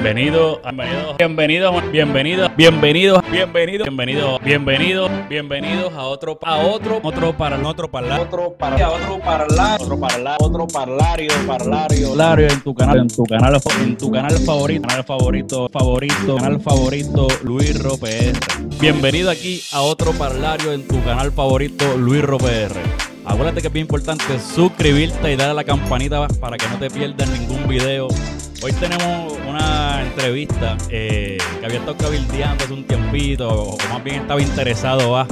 Bienvenido, bienvenidos, bienvenidos, bienvenidos, bienvenidos, bienvenidos, bienvenidos, bienvenidos a otro, a otro, otro para otro para otro para otro parlar, otro parlar, otro parlario, parlario, parlario en tu canal, en tu canal, en tu canal favorito, canal favorito, favorito, canal favorito, Luis Roper. Bienvenido aquí a otro parlario en tu canal favorito, Luis Roper. Acuérdate que es bien importante suscribirte y darle a la campanita para que no te pierdas ningún video Hoy tenemos una entrevista eh, que había estado cabildeando hace un tiempito, o más bien estaba interesado, ¿va?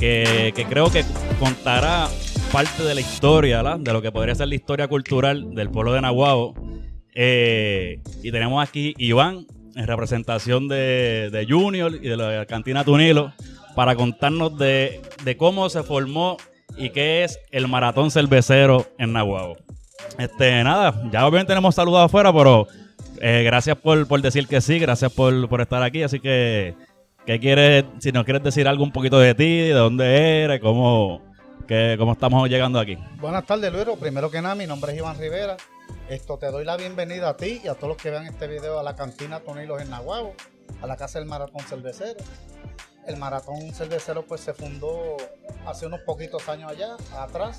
Que, creo que contará parte de la historia, ¿verdad? De lo que podría ser la historia cultural del pueblo de Nahuabo. Eh, y tenemos aquí Iván, en representación de, Junior y de la cantina Tunilo, para contarnos de, de cómo se formó y qué es el maratón cervecero en Nahuabo. Este, nada, ya obviamente tenemos saludos afuera, pero eh, gracias por, decir que sí, gracias por, estar aquí. Así que, ¿qué quieres, si nos quieres decir algo un poquito de ti, de dónde eres, cómo, cómo estamos llegando aquí? Buenas tardes, Luis. Primero que nada, mi nombre es Iván Rivera. Esto te doy la bienvenida a ti y a todos los que vean este video a la cantina Tonilos en Nahuabo, a la casa del Maratón Cervecero. El Maratón Cervecero pues se fundó hace unos poquitos años allá, atrás,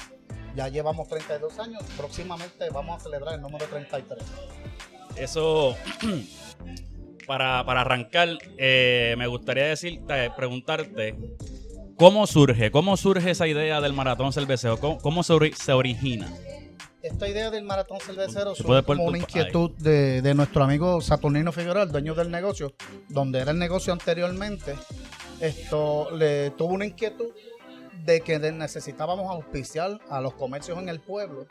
ya llevamos 32 años. Próximamente vamos a celebrar el número 33. Eso, para, arrancar, eh, me gustaría decirte, preguntarte, ¿cómo surge? ¿Cómo surge esa idea del maratón cervecero? ¿Cómo, se, origina? Esta idea del maratón cervecero surge como una inquietud de, de, nuestro amigo Saturnino Figueroa, el dueño del negocio, donde era el negocio anteriormente. Esto le tuvo una inquietud de que necesitábamos auspiciar a los comercios en el pueblo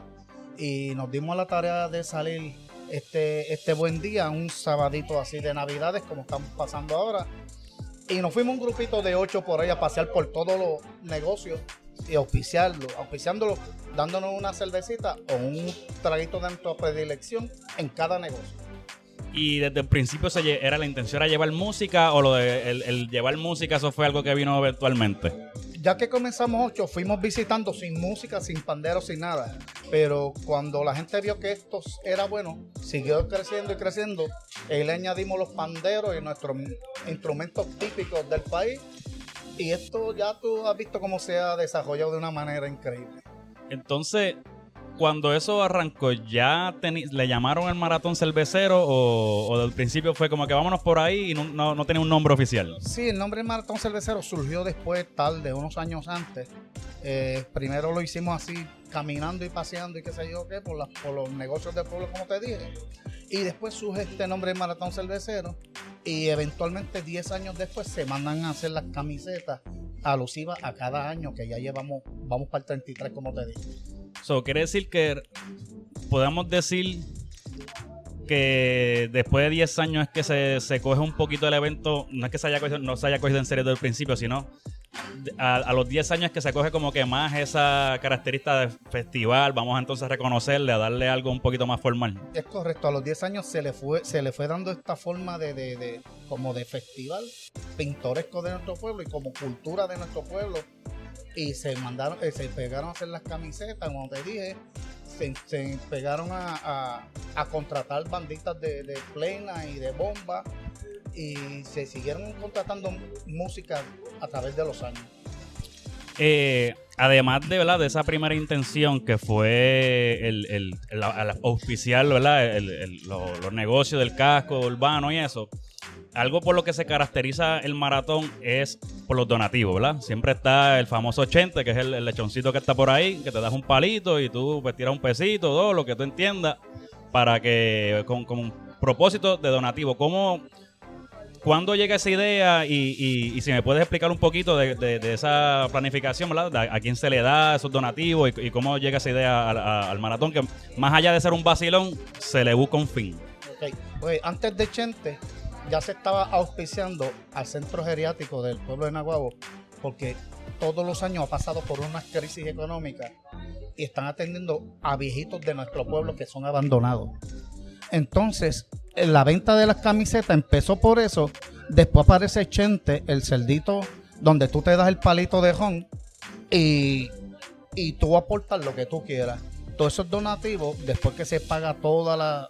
y nos dimos la tarea de salir este, este buen día, un sabadito así de navidades como estamos pasando ahora. Y nos fuimos un grupito de ocho por ahí a pasear por todos los negocios y auspiciarlo, auspiciándolo, dándonos una cervecita o un traguito de nuestra predilección en cada negocio. Y desde el principio se, era la intención era llevar música o lo de el llevar música, eso fue algo que vino eventualmente ya que comenzamos ocho, fuimos visitando sin música, sin panderos, sin nada. Pero cuando la gente vio que esto era bueno, siguió creciendo y creciendo. Y le añadimos los panderos y nuestros instrumentos típicos del país. Y esto ya tú has visto cómo se ha desarrollado de una manera increíble. Entonces, cuando eso arrancó, ¿ya le llamaron el maratón cervecero o, o, del principio fue como que vámonos por ahí y no, tenía un nombre oficial? Sí, el nombre maratón cervecero surgió después, tal, de unos años antes. Eh, primero lo hicimos así, caminando y paseando y qué sé yo qué, por, por los negocios del pueblo, como te dije. Y después surge este nombre maratón cervecero y eventualmente 10 años después se mandan a hacer las camisetas alusivas a cada año que ya llevamos, vamos para el 33 como te dije. So, quiere decir que podemos decir que después de 10 años es que se, se, coge un poquito el evento, no es que se haya cogido, no se haya cogido en serio desde el principio, sino a, los 10 años es que se coge como que más esa característica de festival, vamos entonces a reconocerle, a darle algo un poquito más formal. Es correcto, a los 10 años se le fue, se le fue dando esta forma de, de como de festival pintoresco de nuestro pueblo y como cultura de nuestro pueblo y se mandaron, eh, se pegaron a hacer las camisetas, como te dije, se, pegaron a, contratar banditas de, de, plena y de bomba y se siguieron contratando música a través de los años. Eh, además de, ¿verdad? de esa primera intención que fue el, el, auspiciar los negocios del casco urbano y eso, algo por lo que se caracteriza el maratón es por los donativos, ¿verdad? Siempre está el famoso 80, que es el, lechoncito que está por ahí, que te das un palito y tú pues tiras un pesito, todo lo que tú entiendas, para que, con, con propósito de donativo. ¿Cómo, ¿Cuándo llega esa idea? Y, si me puedes explicar un poquito de, esa planificación, ¿verdad? ¿A quién se le da esos donativos y, cómo llega esa idea al, maratón? Que más allá de ser un vacilón, se le busca un fin. Ok, pues antes de Chente, ya se estaba auspiciando al centro geriátrico del pueblo de Naguabo, porque todos los años ha pasado por una crisis económica y están atendiendo a viejitos de nuestro pueblo que son abandonados. Entonces, la venta de las camisetas empezó por eso. Después aparece Chente, el cerdito, donde tú te das el palito de ron y, y tú aportas lo que tú quieras. Todos esos donativos, después que se paga toda la,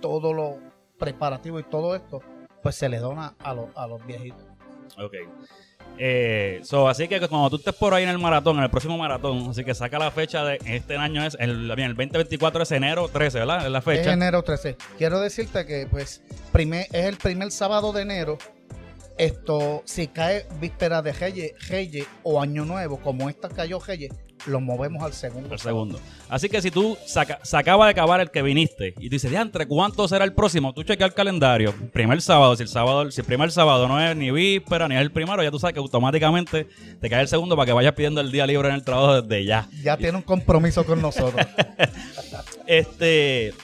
todo lo, preparativos y todo esto, pues se le dona a, los, a los viejitos. Ok. Eh, so, así que cuando tú estés por ahí en el maratón, en el próximo maratón, así que saca la fecha de este año es el, el 2024 es enero 13, ¿verdad? Es la fecha. Es enero 13. Quiero decirte que pues primer, es el primer sábado de enero. Esto, si cae víspera de Reyes, o Año Nuevo, como esta cayó Reyes, lo movemos al segundo. Al segundo. Así que si tú saca, se acaba de acabar el que viniste y dices, entre ¿cuánto será el próximo? Tú chequeas el calendario, primer sábado, si el sábado, si el primer sábado no es ni víspera ni es el primero, ya tú sabes que automáticamente te cae el segundo para que vayas pidiendo el día libre en el trabajo desde ya. Ya tiene un compromiso con nosotros. este,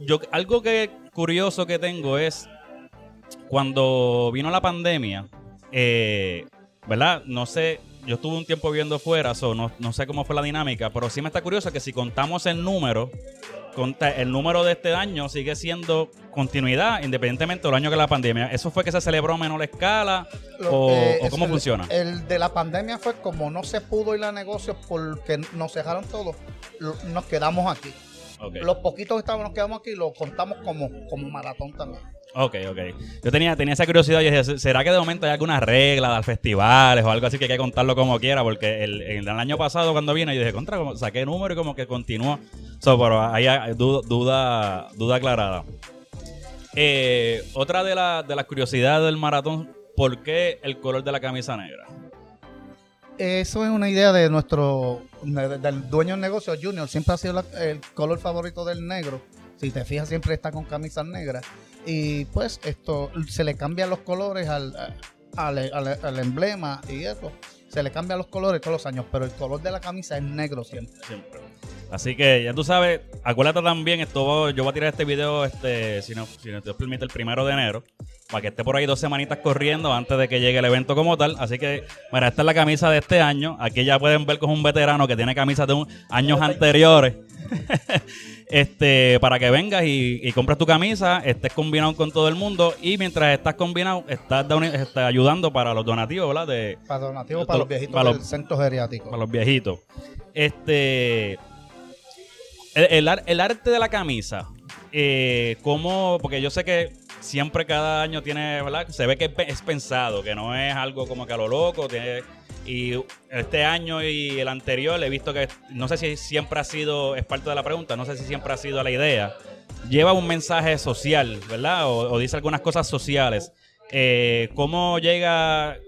yo algo que curioso que tengo es cuando vino la pandemia, eh, ¿verdad? No sé, yo estuve un tiempo viviendo fuera, so no, no, sé cómo fue la dinámica, pero sí me está curioso que si contamos el número, el número de este año sigue siendo continuidad, independientemente del año que la pandemia. ¿Eso fue que se celebró a menor escala o, eh, cómo funciona? El de la pandemia fue como no se pudo ir a negocios porque nos cerraron todos, nos quedamos aquí. Los poquitos que estábamos, nos quedamos aquí, lo contamos como, como maratón también. Ok, ok. Yo tenía, tenía esa curiosidad y dije, ¿será que de momento hay alguna regla de festivales o algo así que hay que contarlo como quiera? Porque el, el, año pasado cuando vine yo dije, contra, como, saqué número y como que continuó. So, pero ahí hay duda, duda, aclarada. Eh, otra de, de las curiosidades del maratón, ¿por qué el color de la camisa negra? Eso es una idea de nuestro, del dueño del negocio, Junior. Siempre ha sido el color favorito del negro. Si te fijas, siempre está con camisas negras. Y pues esto se le cambian los colores al, al, emblema y eso. Se le cambian los colores todos los años, pero el color de la camisa es negro siempre. Siempre. Así que ya tú sabes, acuérdate también, esto yo voy a tirar este video, este, si no, si no te permite, el primero de enero, para que esté por ahí dos semanitas corriendo antes de que llegue el evento como tal. Así que, mira, esta es la camisa de este año. Aquí ya pueden ver con un veterano que tiene camisas de un, años anteriores. este, para que vengas y, compres tu camisa, estés combinado con todo el mundo y mientras estás combinado, estás, ayudando para los donativos, ¿verdad? De, para donativos para los viejitos para del centro geriátrico. Para los viejitos. Este, el, arte de la camisa, eh, ¿cómo? Porque yo sé que siempre cada año tiene, ¿verdad? Se ve que es pensado, que no es algo como que a lo loco, tiene y este año y el anterior he visto que, no sé si siempre ha sido, es parte de la pregunta, no sé si siempre ha sido la idea, lleva un mensaje social, ¿verdad? O, dice algunas cosas sociales. Eh, ¿Cómo llega,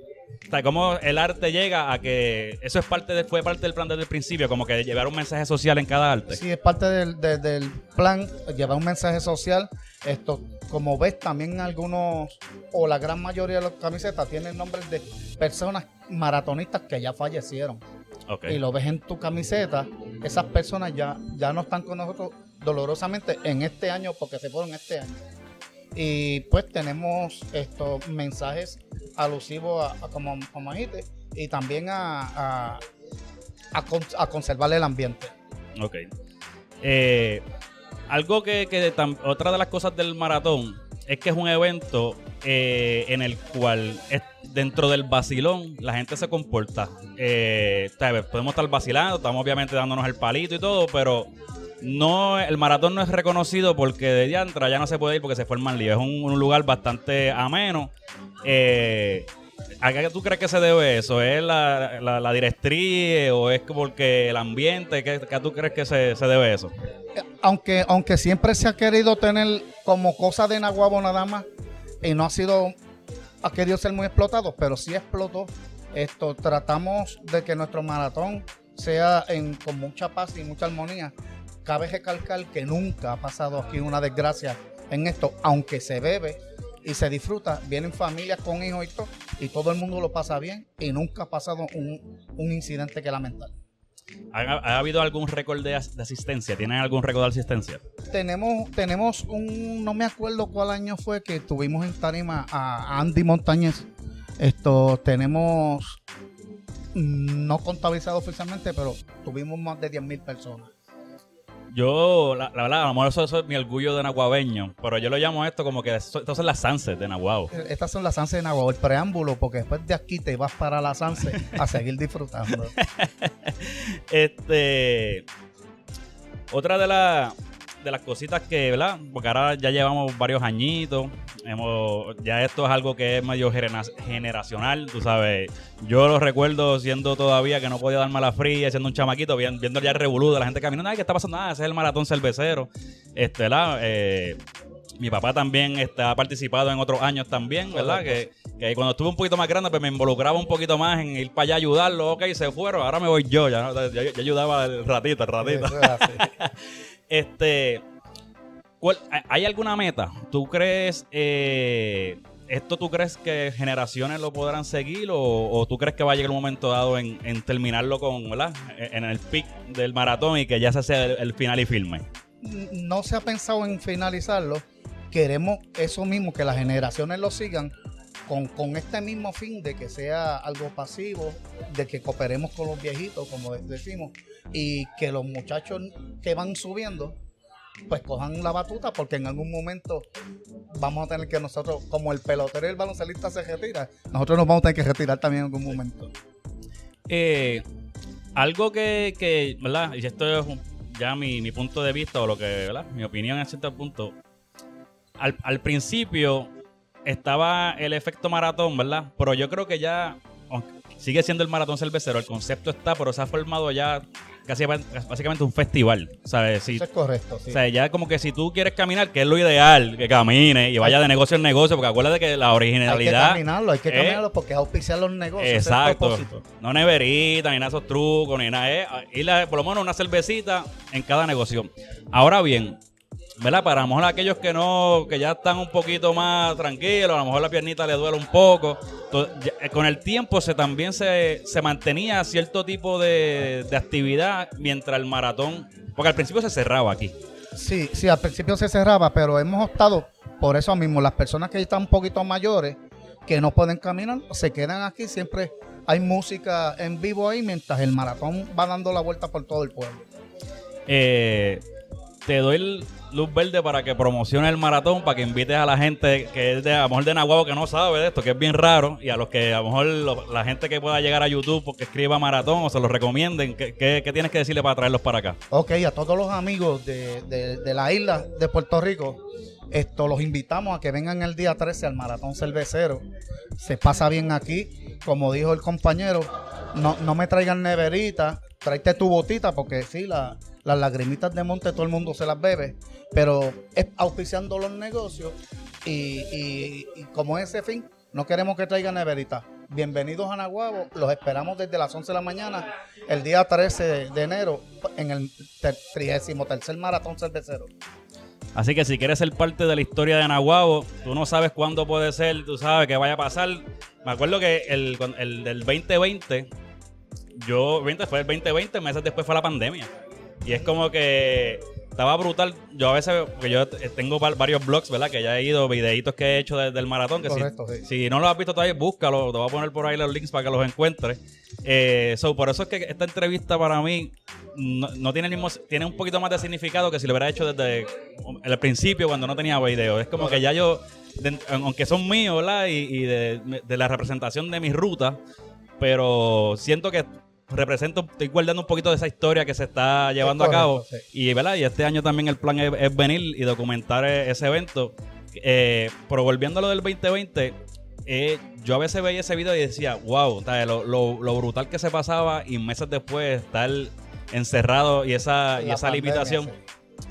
cómo el arte llega a que eso es parte de, fue parte del plan desde el principio, como que llevar un mensaje social en cada arte? Sí, es parte del, del plan, llevar un mensaje social. Esto, como ves, también algunos, o la gran mayoría de las camisetas tienen nombres de personas maratonistas que ya fallecieron. Y lo ves en tu camiseta, esas personas ya, ya no están con nosotros dolorosamente en este año porque se fueron este año. Y pues tenemos estos mensajes alusivos a, como, como y también a, a, conservar el ambiente. Ok. Eh, algo que, que otra de las cosas del maratón es que es un evento eh, en el cual dentro del vacilón la gente se comporta. Eh, podemos estar vacilando, estamos obviamente dándonos el palito y todo, pero no el maratón no es reconocido porque de diantra ya no se puede ir porque se forma el lío. Es un, lugar bastante ameno. Eh, ¿A qué tú crees que se debe eso? ¿Es la, la, directriz o es porque el ambiente? ¿Qué, qué tú crees que se, se, debe eso? Aunque, aunque siempre se ha querido tener como cosa de Nahuabo nada más y no ha sido, ha querido ser muy explotado, pero sí explotó. Esto tratamos de que nuestro maratón sea en, con mucha paz y mucha armonía. Cabe recalcar que nunca ha pasado aquí una desgracia en esto, aunque se bebe y se disfruta, vienen familias con hijos y todo, y todo el mundo lo pasa bien y nunca ha pasado un, un incidente que lamentar. ¿Ha, habido algún récord de, asistencia? ¿Tienen algún récord de asistencia? Tenemos, tenemos un, no me acuerdo cuál año fue que tuvimos en Tarima a Andy Montañez. Esto tenemos, no contabilizado oficialmente, pero tuvimos más de 10.000 personas. Yo, la, verdad, a lo mejor eso, es mi orgullo de nahuabeño, pero yo lo llamo esto como que esto son las Sanse de Nahuabo. Estas son las Sanse de Nahuabo, el preámbulo, porque después de aquí te vas para la Sanse a seguir disfrutando. este. Otra de las de las cositas que, ¿verdad? Porque ahora ya llevamos varios añitos. Hemos, ya esto es algo que es medio generacional, tú sabes. Yo lo recuerdo siendo todavía que no podía darme la fría, siendo un chamaquito, viendo ya el revolú de la gente caminando. Ay, ¿qué está pasando? Nada, ese es el maratón cervecero. Este, ¿verdad? Eh, mi papá también está, ha participado en otros años también, ¿verdad? Que, que, cuando estuve un poquito más grande, pues me involucraba un poquito más en ir para allá a ayudarlo. Ok, se fueron, ahora me voy yo. Ya, yo, ayudaba el ratito, el ratito. este, ¿Hay alguna meta? ¿Tú crees... Eh, ¿Esto tú crees que generaciones lo podrán seguir o, tú crees que va a llegar un momento dado en, terminarlo con, ¿verdad? En el pic del maratón y que ya se sea el, final y filme? No se ha pensado en finalizarlo, queremos eso mismo, que las generaciones lo sigan con, con, este mismo fin de que sea algo pasivo, de que cooperemos con los viejitos, como decimos, y que los muchachos que van subiendo, pues cojan la batuta, porque en algún momento vamos a tener que nosotros, como el pelotero y el baloncelista se retira, nosotros nos vamos a tener que retirar también en algún momento. Eh, algo que, que, ¿verdad? Y esto es ya mi, mi punto de vista o lo que, ¿verdad? Mi opinión en cierto punto al, principio estaba el efecto maratón, ¿verdad? Pero yo creo que ya sigue siendo el maratón cervecero, el concepto está, pero se ha formado ya casi básicamente un festival, ¿sabes? Eso es correcto, sí. O sea, ya como que si tú quieres caminar, que es lo ideal, que camine y vaya de negocio en negocio, porque acuérdate que la originalidad... Hay que caminarlo, hay que caminarlo porque es auspiciar los negocios. Exacto. no neverita, ni nada de esos trucos, ni nada. Es ir por lo menos una cervecita en cada negocio. Ahora bien, ¿verdad? Para a lo mejor aquellos que no, que ya están un poquito más tranquilos, a lo mejor la piernita le duele un poco. Eh, con el tiempo se también se, mantenía cierto tipo de, actividad mientras el maratón, porque al principio se cerraba aquí. Sí, sí, al principio se cerraba, pero hemos optado por eso mismo. Las personas que están un poquito mayores, que no pueden caminar, se quedan aquí. Siempre hay música en vivo ahí mientras el maratón va dando la vuelta por todo el pueblo. Eh, te doy el, luz verde para que promocione el maratón, para que invites a la gente que es de, a lo mejor de Nahuatl que no sabe de esto, que es bien raro, y a los que a lo mejor la gente que pueda llegar a YouTube porque escriba maratón o se lo recomienden, ¿qué, tienes que decirle para traerlos para acá? Ok, a todos los amigos de, de, la isla de Puerto Rico, esto los invitamos a que vengan el día 13 al maratón cervecero. Se pasa bien aquí, como dijo el compañero, no, no me traigan neverita, tráete tu botita porque sí, la, las lagrimitas de monte todo el mundo se las bebe, pero es auspiciando los negocios y, como ese fin, no queremos que traigan neverita. Bienvenidos a Nahuabo, los esperamos desde las 11 de la mañana, el día 13 de, enero, en el 33 Maratón Cervecero. Así que si quieres ser parte de la historia de Nahuabo, tú no sabes cuándo puede ser, tú sabes que vaya a pasar. Me acuerdo que el, el del 2020, yo, 20 fue el 2020, meses después fue la pandemia. Y es como que estaba brutal. Yo a veces, porque yo tengo varios blogs, ¿verdad? Que ya he ido, videitos que he hecho desde el maratón. Que Correcto, si, si, no los has visto todavía, búscalo. Te voy a poner por ahí los links para que los encuentres. Eh, por eso es que esta entrevista para mí no, tiene el mismo, tiene un poquito más de significado que si lo hubiera hecho desde el principio cuando no tenía video. Es como que ya yo, aunque son míos, ¿verdad? Y, y de, de la representación de mis rutas, pero siento que represento, estoy guardando un poquito de esa historia que se está llevando a cabo. Y, ¿verdad? y este año también el plan es, venir y documentar e, ese evento. Eh, pero volviendo a lo del 2020, eh, yo a veces veía ese video y decía, wow, lo, brutal que se pasaba y meses después estar encerrado y esa, y esa limitación.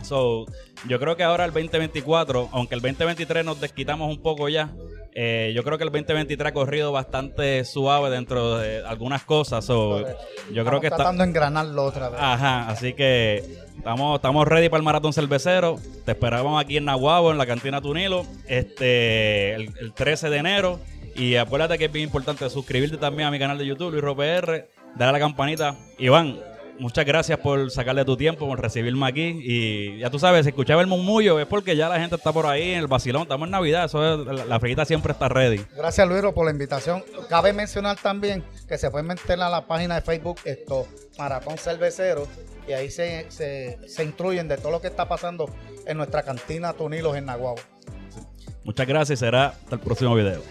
So, yo creo que ahora el 2024, aunque el 2023 nos desquitamos un poco ya, eh, yo creo que el 2023 ha corrido bastante suave dentro de algunas cosas. yo creo que está tratando de engranarlo otra vez. Ajá, así que estamos, estamos ready para el maratón cervecero. Te esperamos aquí en Nahuabo, en la cantina Tunilo, este, el, 13 de enero. Y acuérdate que es bien importante suscribirte también a mi canal de YouTube, Luis R, darle a la campanita. Iván, muchas gracias por sacarle tu tiempo, por recibirme aquí. Y ya tú sabes, si escuchaba el murmullo es porque ya la gente está por ahí en el vacilón. Estamos en Navidad, eso es, la frita siempre está ready. Gracias, Luis, por la invitación. Cabe mencionar también que se puede meter a la página de Facebook esto, Maratón Cervecero, y ahí se, se, instruyen de todo lo que está pasando en nuestra cantina Tunilos en Naguabo. Muchas gracias y será hasta el próximo video.